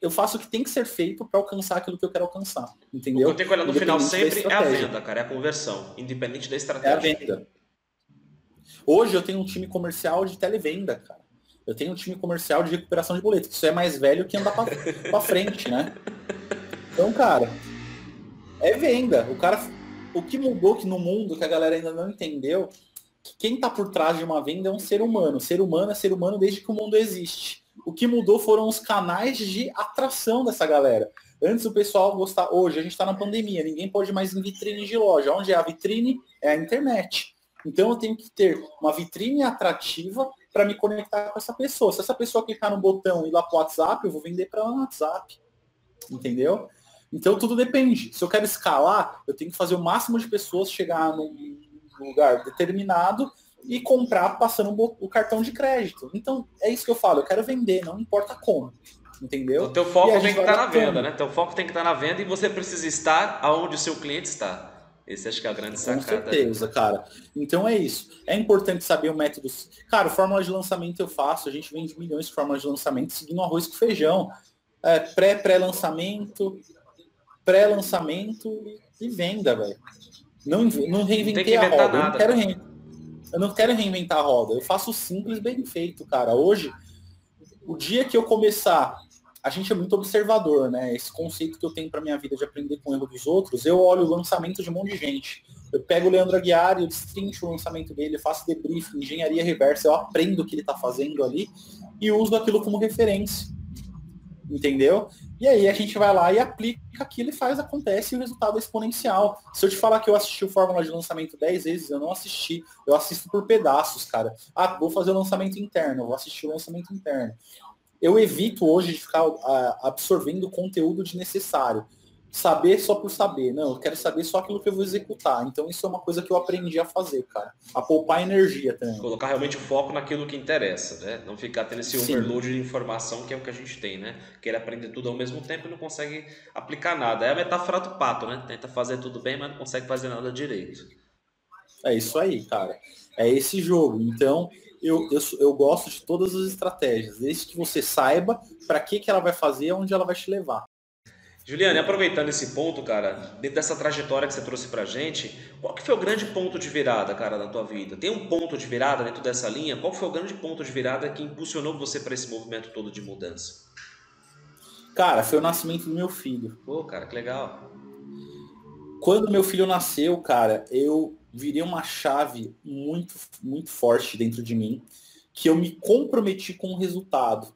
Eu faço o que tem que ser feito para alcançar aquilo que eu quero alcançar. Entendeu? O que eu tenho que olhar no final sempre é a venda, cara, é a conversão, independente da estratégia. É a venda. Hoje eu tenho um time comercial de televenda, cara. Eu tenho um time comercial de recuperação de boletos. Isso é mais velho que andar para frente, né? Então, cara, é venda. O cara, o que mudou que no mundo que a galera ainda não entendeu quem está por trás de uma venda é um ser humano. Ser humano é ser humano desde que o mundo existe. O que mudou foram os canais de atração dessa galera. Antes o pessoal gostava. Hoje a gente está na pandemia, ninguém pode mais em vitrine de loja. Onde é a vitrine? É a internet. Então eu tenho que ter uma vitrine atrativa para me conectar com essa pessoa. Se essa pessoa clicar no botão e ir lá para o WhatsApp, eu vou vender para ela no WhatsApp. Entendeu? Então tudo depende. Se eu quero escalar, eu tenho que fazer o máximo de pessoas chegar num lugar determinado e comprar passando o cartão de crédito. Então, é isso que eu falo, eu quero vender, não importa como. entendeu? O teu foco tem que estar tá na venda, né? Teu foco tem que estar tá na venda e você precisa estar aonde o seu cliente está. Esse acho que é a grande sacada. Com certeza, cara. Então é isso. É importante saber o método. Cara, fórmula de lançamento eu faço. A gente vende milhões de fórmulas de lançamento seguindo arroz com feijão. É, pré, pré-lançamento, pré-lançamento e venda, velho. Não, não reinventei não a roda. Nada, eu, não quero re... eu não quero reinventar a roda. Eu faço simples bem feito, cara. Hoje, o dia que eu começar a gente é muito observador, né? Esse conceito que eu tenho para minha vida de aprender com o erro dos outros, eu olho o lançamento de um monte de gente. Eu pego o Leandro Aguiar e eu destrincho o lançamento dele, faço debrief, engenharia reversa, eu aprendo o que ele está fazendo ali e uso aquilo como referência. Entendeu? E aí a gente vai lá e aplica aquilo e faz, acontece e o resultado é exponencial. Se eu te falar que eu assisti o Fórmula de Lançamento 10 vezes, eu não assisti. Eu assisto por pedaços, cara. Ah, vou fazer o lançamento interno, vou assistir o lançamento interno eu evito hoje de ficar uh, absorvendo conteúdo desnecessário. Saber só por saber. Não, eu quero saber só aquilo que eu vou executar. Então isso é uma coisa que eu aprendi a fazer, cara. A poupar energia também. Colocar realmente o foco naquilo que interessa, né? Não ficar tendo esse Sim. overload de informação que é o que a gente tem, né? Quer aprender tudo ao mesmo tempo e não consegue aplicar nada. É a metáfora do pato, né? Tenta fazer tudo bem, mas não consegue fazer nada direito. É isso aí, cara. É esse jogo. Então, eu, eu, eu gosto de todas as estratégias, desde que você saiba para que, que ela vai fazer e onde ela vai te levar. Juliane, aproveitando esse ponto, cara, dentro dessa trajetória que você trouxe pra gente, qual que foi o grande ponto de virada, cara, da tua vida? Tem um ponto de virada dentro dessa linha? Qual foi o grande ponto de virada que impulsionou você para esse movimento todo de mudança? Cara, foi o nascimento do meu filho. Pô, cara, que legal. Quando meu filho nasceu, cara, eu virei uma chave muito, muito forte dentro de mim, que eu me comprometi com o resultado.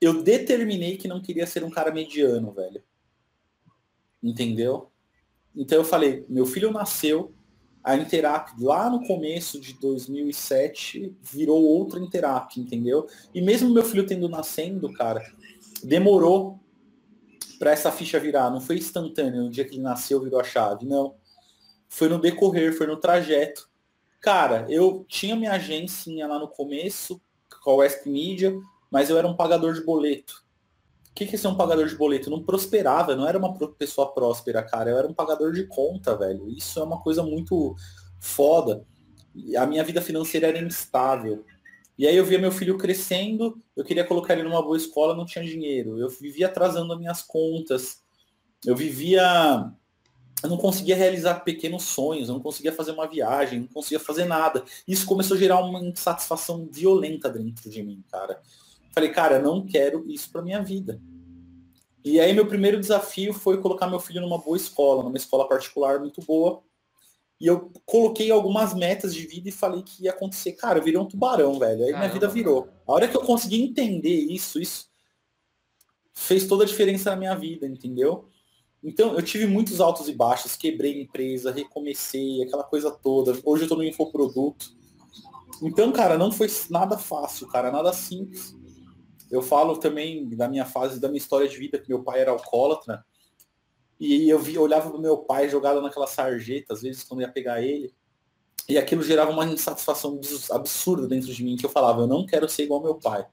Eu determinei que não queria ser um cara mediano, velho. Entendeu? Então eu falei, meu filho nasceu, a Interap lá no começo de 2007 virou outra Interap, entendeu? E mesmo meu filho tendo nascendo, cara, demorou para essa ficha virar. Não foi instantâneo, no dia que ele nasceu virou a chave, não foi no decorrer, foi no trajeto. Cara, eu tinha minha agência lá no começo, com a West Media, mas eu era um pagador de boleto. O que, que é ser um pagador de boleto? Eu não prosperava, eu não era uma pessoa próspera, cara. Eu era um pagador de conta, velho. Isso é uma coisa muito foda. A minha vida financeira era instável. E aí eu via meu filho crescendo, eu queria colocar ele numa boa escola, não tinha dinheiro. Eu vivia atrasando as minhas contas. Eu vivia eu não conseguia realizar pequenos sonhos, eu não conseguia fazer uma viagem, não conseguia fazer nada. Isso começou a gerar uma insatisfação violenta dentro de mim, cara. Falei, cara, eu não quero isso para minha vida. E aí meu primeiro desafio foi colocar meu filho numa boa escola, numa escola particular muito boa. E eu coloquei algumas metas de vida e falei que ia acontecer. Cara, eu virei um tubarão, velho. Aí Caramba. minha vida virou. A hora que eu consegui entender isso, isso fez toda a diferença na minha vida, entendeu? Então, eu tive muitos altos e baixos, quebrei empresa, recomecei, aquela coisa toda. Hoje eu tô no infoproduto. Então, cara, não foi nada fácil, cara, nada simples. Eu falo também da minha fase, da minha história de vida, que meu pai era alcoólatra. E eu vi, olhava pro meu pai jogado naquela sarjeta, às vezes quando ia pegar ele. E aquilo gerava uma insatisfação absurda dentro de mim, que eu falava, eu não quero ser igual meu pai.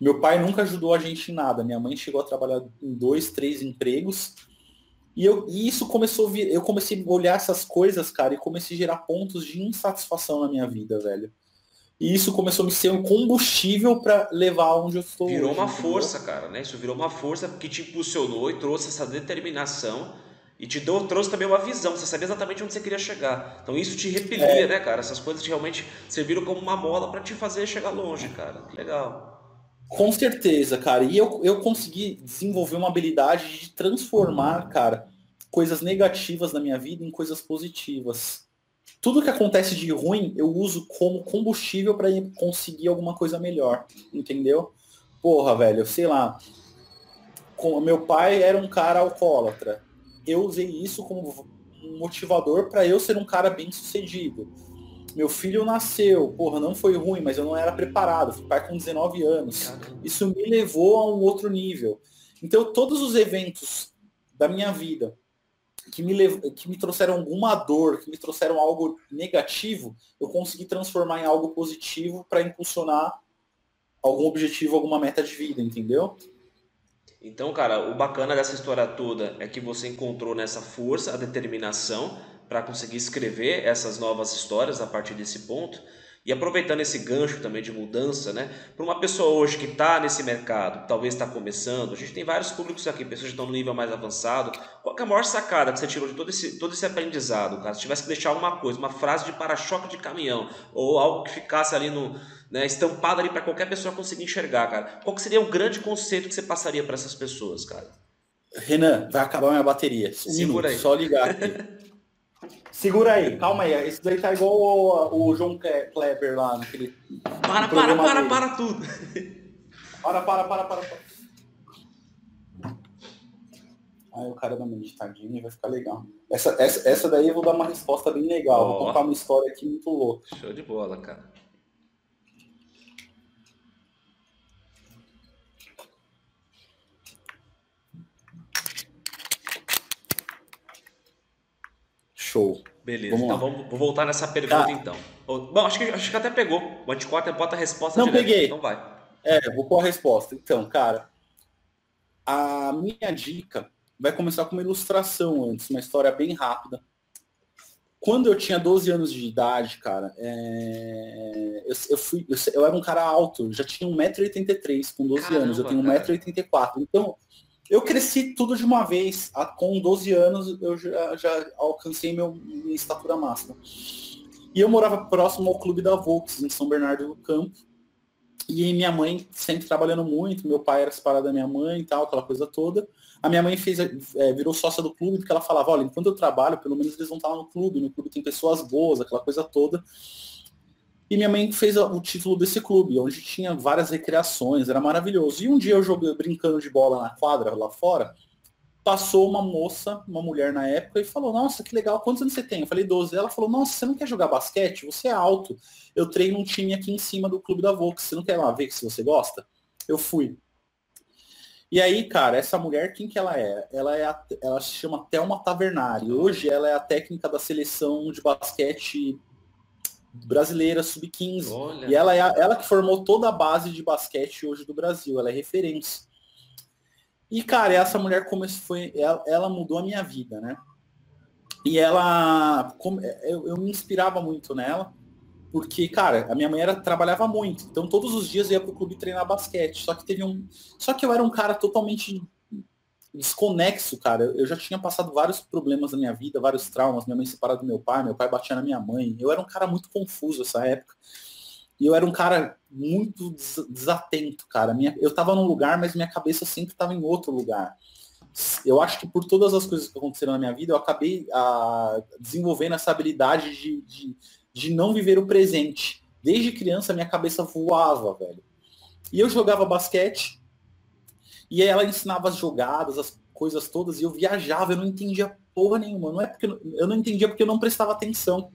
Meu pai nunca ajudou a gente em nada. Minha mãe chegou a trabalhar em dois, três empregos. E, eu, e isso começou a vir. Eu comecei a olhar essas coisas, cara, e comecei a gerar pontos de insatisfação na minha vida, velho. E isso começou a me ser um combustível para levar onde eu estou. Virou hoje, uma entendeu? força, cara, né? Isso virou uma força que te impulsionou e trouxe essa determinação e te deu, trouxe também uma visão. Você sabia exatamente onde você queria chegar. Então isso te repelia, é. né, cara? Essas coisas realmente serviram como uma mola para te fazer chegar longe, cara. Legal. Com certeza, cara. E eu, eu consegui desenvolver uma habilidade de transformar, cara, coisas negativas na minha vida em coisas positivas. Tudo que acontece de ruim, eu uso como combustível para conseguir alguma coisa melhor, entendeu? Porra, velho, sei lá. Com, meu pai era um cara alcoólatra. Eu usei isso como motivador para eu ser um cara bem sucedido meu filho nasceu, porra, não foi ruim, mas eu não era preparado, fui pai com 19 anos. Isso me levou a um outro nível. Então, todos os eventos da minha vida que me, lev... que me trouxeram alguma dor, que me trouxeram algo negativo, eu consegui transformar em algo positivo para impulsionar algum objetivo, alguma meta de vida, entendeu? Então, cara, o bacana dessa história toda é que você encontrou nessa força a determinação para conseguir escrever essas novas histórias a partir desse ponto. E aproveitando esse gancho também de mudança, né? Para uma pessoa hoje que está nesse mercado, talvez está começando, a gente tem vários públicos aqui, pessoas que estão no nível mais avançado. Qual é a maior sacada que você tirou de todo esse, todo esse aprendizado, cara? Se tivesse que deixar alguma coisa, uma frase de para-choque de caminhão, ou algo que ficasse ali no, né, estampado ali para qualquer pessoa conseguir enxergar, cara. Qual seria o grande conceito que você passaria para essas pessoas, cara? Renan, vai acabar minha bateria. Um Segura minuto, aí. Só ligar aqui. Segura aí, calma aí. Esse daí tá igual o, o João Kleber lá naquele. Para, para, para, dele. para tudo. Para, para, para, para, para. Aí o cara dá uma meditadinha e vai ficar legal. Essa, essa, essa daí eu vou dar uma resposta bem legal. Oh. Vou contar uma história aqui muito louca. Show de bola, cara. Show. Beleza, vamos então vamos, vou voltar nessa pergunta tá. então. Bom, acho que, acho que até pegou. O anticorte bota a resposta Não direto. peguei. Então vai. É, vou pôr a resposta. Então, cara, a minha dica vai começar com uma ilustração antes, uma história bem rápida. Quando eu tinha 12 anos de idade, cara, é... eu, eu, fui, eu, eu, era um cara alto, já tinha 1,83m com 12 Caramba, anos, eu tenho 1,84m. Então, eu cresci tudo de uma vez. Com 12 anos eu já, já alcancei meu, minha estatura máxima. E eu morava próximo ao clube da Volks, em São Bernardo do Campo. E minha mãe sempre trabalhando muito, meu pai era separado da minha mãe e tal, aquela coisa toda. A minha mãe fez, é, virou sócia do clube, porque ela falava, olha, enquanto eu trabalho, pelo menos eles vão estar lá no clube, no clube tem pessoas boas, aquela coisa toda. E minha mãe fez o título desse clube, onde tinha várias recreações, era maravilhoso. E um dia eu joguei brincando de bola na quadra lá fora, passou uma moça, uma mulher na época, e falou, nossa, que legal, quantos anos você tem? Eu falei, 12. Ela falou, nossa, você não quer jogar basquete? Você é alto. Eu treino um time aqui em cima do clube da Volks, você não quer lá ver se você gosta? Eu fui. E aí, cara, essa mulher, quem que ela é? Ela é a, ela se chama Thelma Tavernari. Hoje ela é a técnica da seleção de basquete brasileira sub-15. E ela é a, ela que formou toda a base de basquete hoje do Brasil, ela é referência. E cara, essa mulher começou foi ela, ela mudou a minha vida, né? E ela eu, eu me inspirava muito nela, porque cara, a minha mãe era trabalhava muito, então todos os dias eu ia pro clube treinar basquete. Só que teve um, só que eu era um cara totalmente desconexo, cara. Eu já tinha passado vários problemas na minha vida, vários traumas. Minha mãe separada do meu pai, meu pai batia na minha mãe. Eu era um cara muito confuso essa época. E eu era um cara muito desatento, cara. Minha, eu tava num lugar, mas minha cabeça sempre estava em outro lugar. Eu acho que por todas as coisas que aconteceram na minha vida, eu acabei a, ah, desenvolvendo essa habilidade de, de, de não viver o presente. Desde criança, minha cabeça voava, velho. E eu jogava basquete, e aí ela ensinava as jogadas, as coisas todas, e eu viajava, eu não entendia porra nenhuma. Não é porque eu não entendia porque eu não prestava atenção.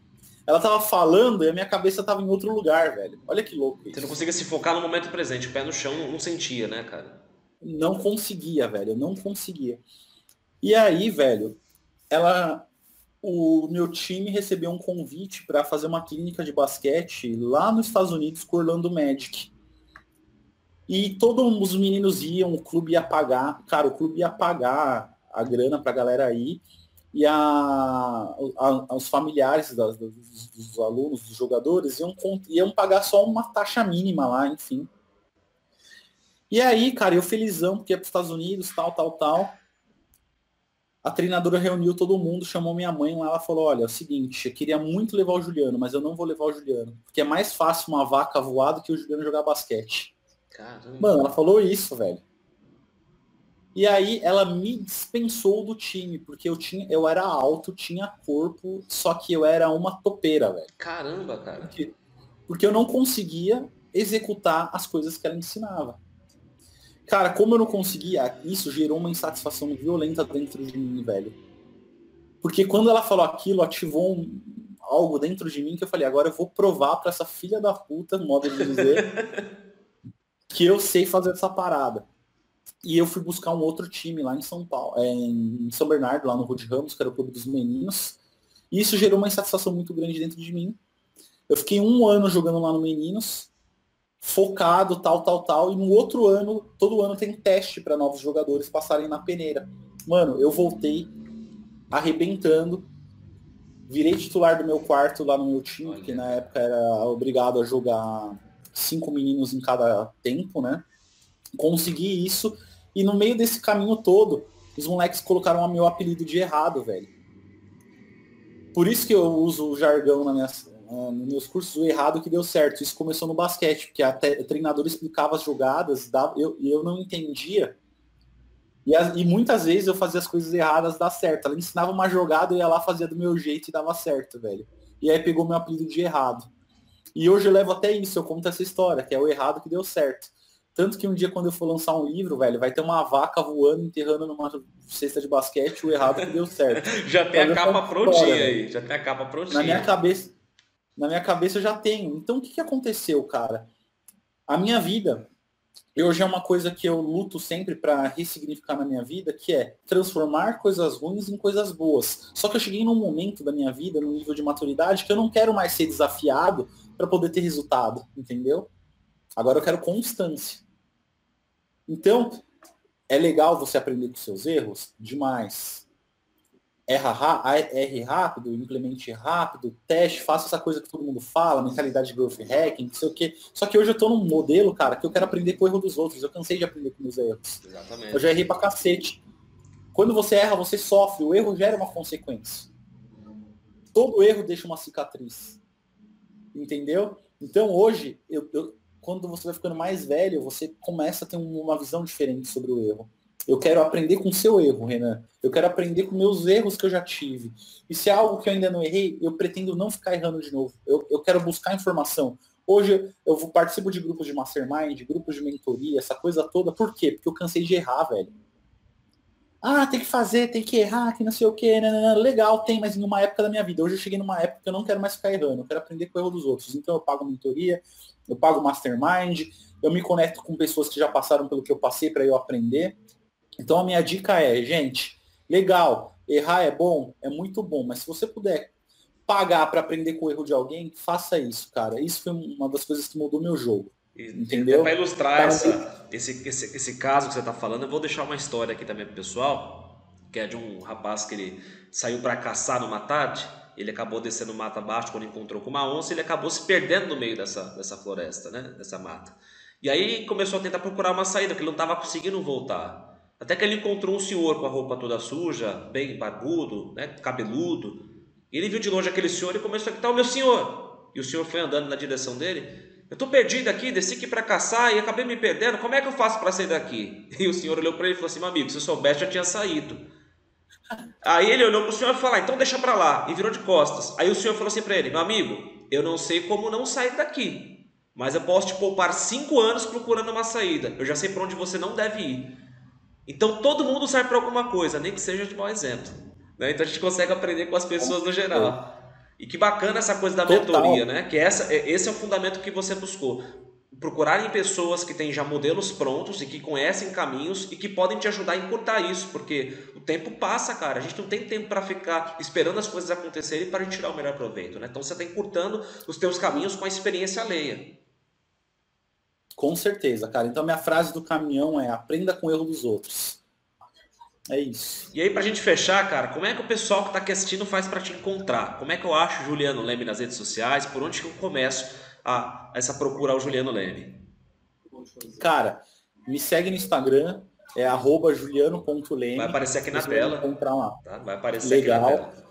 Ela tava falando e a minha cabeça tava em outro lugar, velho. Olha que louco isso. Você não conseguia se focar no momento presente, o pé no chão não, não sentia, né, cara? Não conseguia, velho. Eu não conseguia. E aí, velho, ela o meu time recebeu um convite para fazer uma clínica de basquete lá nos Estados Unidos com Orlando Magic. E todos os meninos iam, o clube ia pagar, cara, o clube ia pagar a grana pra galera aí. E a, a, os familiares das, dos, dos, alunos, dos jogadores, iam, iam pagar só uma taxa mínima lá, enfim. E aí, cara, eu felizão, porque ia para os Estados Unidos, tal, tal, tal. A treinadora reuniu todo mundo, chamou minha mãe lá, ela falou, olha, é o seguinte, eu queria muito levar o Juliano, mas eu não vou levar o Juliano, porque é mais fácil uma vaca voar do que o Juliano jogar basquete. Caramba. Mano, ela falou isso, velho. E aí ela me dispensou do time, porque eu tinha, eu era alto, tinha corpo, só que eu era uma topeira, velho. Caramba, cara. Porque, porque eu não conseguia executar as coisas que ela ensinava. Cara, como eu não conseguia, isso gerou uma insatisfação violenta dentro de mim, velho. Porque quando ela falou aquilo, ativou um, algo dentro de mim que eu falei, agora eu vou provar para essa filha da puta, modo de dizer, que eu sei fazer essa parada. E eu fui buscar um outro time lá em São Paulo, é, em São Bernardo, lá no Rude Ramos, que era o clube dos meninos. E isso gerou uma insatisfação muito grande dentro de mim. Eu fiquei um ano jogando lá no Meninos. focado, tal, tal, tal. E no outro ano, todo ano tem teste para novos jogadores passarem na peneira. Mano, eu voltei arrebentando. Virei titular do meu quarto lá no meu time, que na época era obrigado a jogar cinco meninos em cada tempo, né? Consegui isso. E no meio desse caminho todo, os moleques colocaram o meu apelido de errado, velho. Por isso que eu uso o jargão na minha, nos meus cursos, o errado que deu certo. Isso começou no basquete, porque a o treinador explicava as jogadas, dava, eu, eu não entendia. E, e, muitas vezes eu fazia as coisas erradas dar certo. Ela ensinava uma jogada, eu ia lá, fazia do meu jeito e dava certo, velho. E aí pegou meu apelido de errado. E hoje eu levo até isso, eu conto essa história, que é o errado que deu certo. Tanto que um dia, quando eu for lançar um livro, velho, vai ter uma vaca voando, enterrando numa cesta de basquete, o errado que deu certo. já tem a capa prontinha aí, já tem a capa prontinha. Na minha cabeça, na minha cabeça eu já tenho. Então, o que, que aconteceu, cara? A minha vida, hoje é uma coisa que eu luto sempre para ressignificar na minha vida, que é transformar coisas ruins em coisas boas. Só que eu cheguei num momento da minha vida, num nível de maturidade, que eu não quero mais ser desafiado para poder ter resultado, entendeu? Agora eu quero constância. Então, é legal você aprender com seus erros? Demais. Erra, erre rápido, implemente rápido, teste, faça essa coisa que todo mundo fala, mentalidade de growth hacking, não sei o quê. Só que hoje eu tô num modelo, cara, que eu quero aprender com o erro dos outros. Eu cansei de aprender com meus erros. Exatamente. Eu já errei pra cacete. Quando você erra, você sofre. O erro gera uma consequência. Todo erro deixa uma cicatriz. Entendeu? Então hoje, eu, eu quando você vai ficando mais velho, você começa a ter uma visão diferente sobre o erro. Eu quero aprender com o seu erro, Renan. Eu quero aprender com meus erros que eu já tive. E se é algo que eu ainda não errei, eu pretendo não ficar errando de novo. Eu, eu quero buscar informação. Hoje eu participo de grupos de mastermind, de grupos de mentoria, essa coisa toda. Por quê? Porque eu cansei de errar, velho. Ah, tem que fazer, tem que errar, que não sei o quê. Né, né, né. Legal, tem, mas em uma época da minha vida. Hoje eu cheguei numa época que eu não quero mais ficar errando. Eu quero aprender com o erro dos outros. Então eu pago mentoria, eu pago mastermind, eu me conecto com pessoas que já passaram pelo que eu passei para eu aprender. Então a minha dica é, gente, legal, errar é bom, é muito bom, mas se você puder pagar para aprender com o erro de alguém, faça isso, cara. Isso foi uma das coisas que mudou meu jogo. Entendeu? Para ilustrar tá essa, esse, esse, esse caso que você está falando, eu vou deixar uma história aqui também pro pessoal, que é de um rapaz que ele saiu para caçar numa tarde ele acabou descendo mata abaixo quando encontrou com uma onça, ele acabou se perdendo no meio dessa, dessa floresta, né? dessa mata. E aí começou a tentar procurar uma saída, porque ele não estava conseguindo voltar. Até que ele encontrou um senhor com a roupa toda suja, bem barbudo, né? cabeludo. E ele viu de longe aquele senhor e começou a gritar, o meu senhor! E o senhor foi andando na direção dele. Eu estou perdido aqui, desci aqui para caçar e acabei me perdendo. Como é que eu faço para sair daqui? E o senhor olhou para ele e falou assim, meu amigo, se eu soubesse, já tinha saído. Aí ele olhou para o senhor e falou: ah, então deixa para lá, e virou de costas. Aí o senhor falou assim para ele: meu amigo, eu não sei como não sair daqui, mas eu posso te poupar cinco anos procurando uma saída. Eu já sei para onde você não deve ir. Então todo mundo sai para alguma coisa, nem que seja de mau exemplo. Né? Então a gente consegue aprender com as pessoas no geral. E que bacana essa coisa da Total. mentoria, né? Que essa, esse é o fundamento que você buscou procurarem pessoas que têm já modelos prontos e que conhecem caminhos e que podem te ajudar a encurtar isso, porque o tempo passa, cara. A gente não tem tempo para ficar esperando as coisas acontecerem para a gente tirar o melhor proveito, né? Então você está encurtando os teus caminhos com a experiência alheia. Com certeza, cara. Então minha frase do caminhão é aprenda com o erro dos outros. É isso. E aí, pra gente fechar, cara, como é que o pessoal que está aqui assistindo faz para te encontrar? Como é que eu acho Juliano Leme nas redes sociais? Por onde que eu começo a essa procura ao Juliano Leme? Cara, me segue no Instagram, é arroba juliano.leme. Vai aparecer aqui na tela. Encontrar lá. Tá? Vai aparecer Legal. aqui na tela.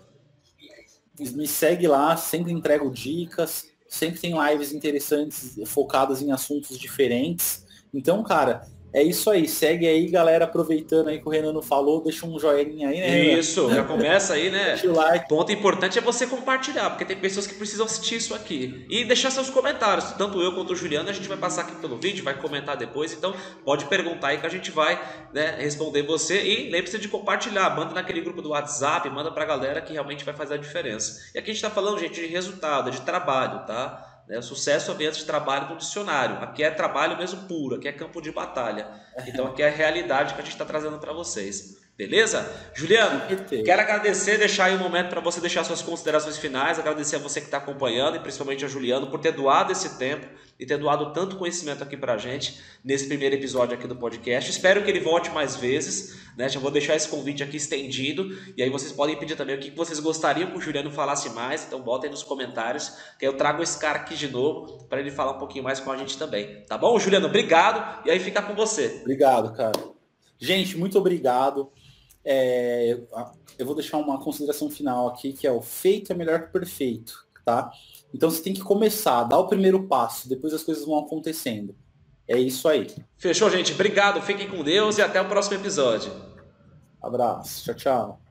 Me segue lá, sempre entrego dicas, sempre tem lives interessantes focadas em assuntos diferentes. Então, cara, é isso aí, segue aí, galera, aproveitando aí que o Renan falou, deixa um joinha aí, né? Isso, já começa aí, né? like. Ponto importante é você compartilhar, porque tem pessoas que precisam assistir isso aqui. E deixar seus comentários, tanto eu quanto o Juliano, a gente vai passar aqui pelo vídeo, vai comentar depois, então pode perguntar aí que a gente vai né, responder você. E lembre-se de compartilhar, manda naquele grupo do WhatsApp, manda pra galera que realmente vai fazer a diferença. E aqui a gente tá falando, gente, de resultado, de trabalho, tá? Né? Sucesso vem antes de trabalho no dicionário. Aqui é trabalho mesmo puro, aqui é campo de batalha. Então aqui é a realidade que a gente está trazendo para vocês. Beleza? Juliano, quero agradecer, deixar aí um momento para você deixar suas considerações finais, agradecer a você que está acompanhando e principalmente a Juliano por ter doado esse tempo e ter doado tanto conhecimento aqui para a gente nesse primeiro episódio aqui do podcast. Espero que ele volte mais vezes, né? Já vou deixar esse convite aqui estendido e aí vocês podem pedir também o que vocês gostariam que o Juliano falasse mais, então botem nos comentários que eu trago esse cara aqui de novo para ele falar um pouquinho mais com a gente também, tá bom? Juliano, obrigado e aí fica com você. Obrigado, cara. Gente, muito obrigado. É, eu vou deixar uma consideração final aqui, que é o feito é melhor que o perfeito, tá? Então você tem que começar, dar o primeiro passo, depois as coisas vão acontecendo. É isso aí. Fechou, gente. Obrigado, fiquem com Deus e até o próximo episódio. Abraço. Tchau, tchau.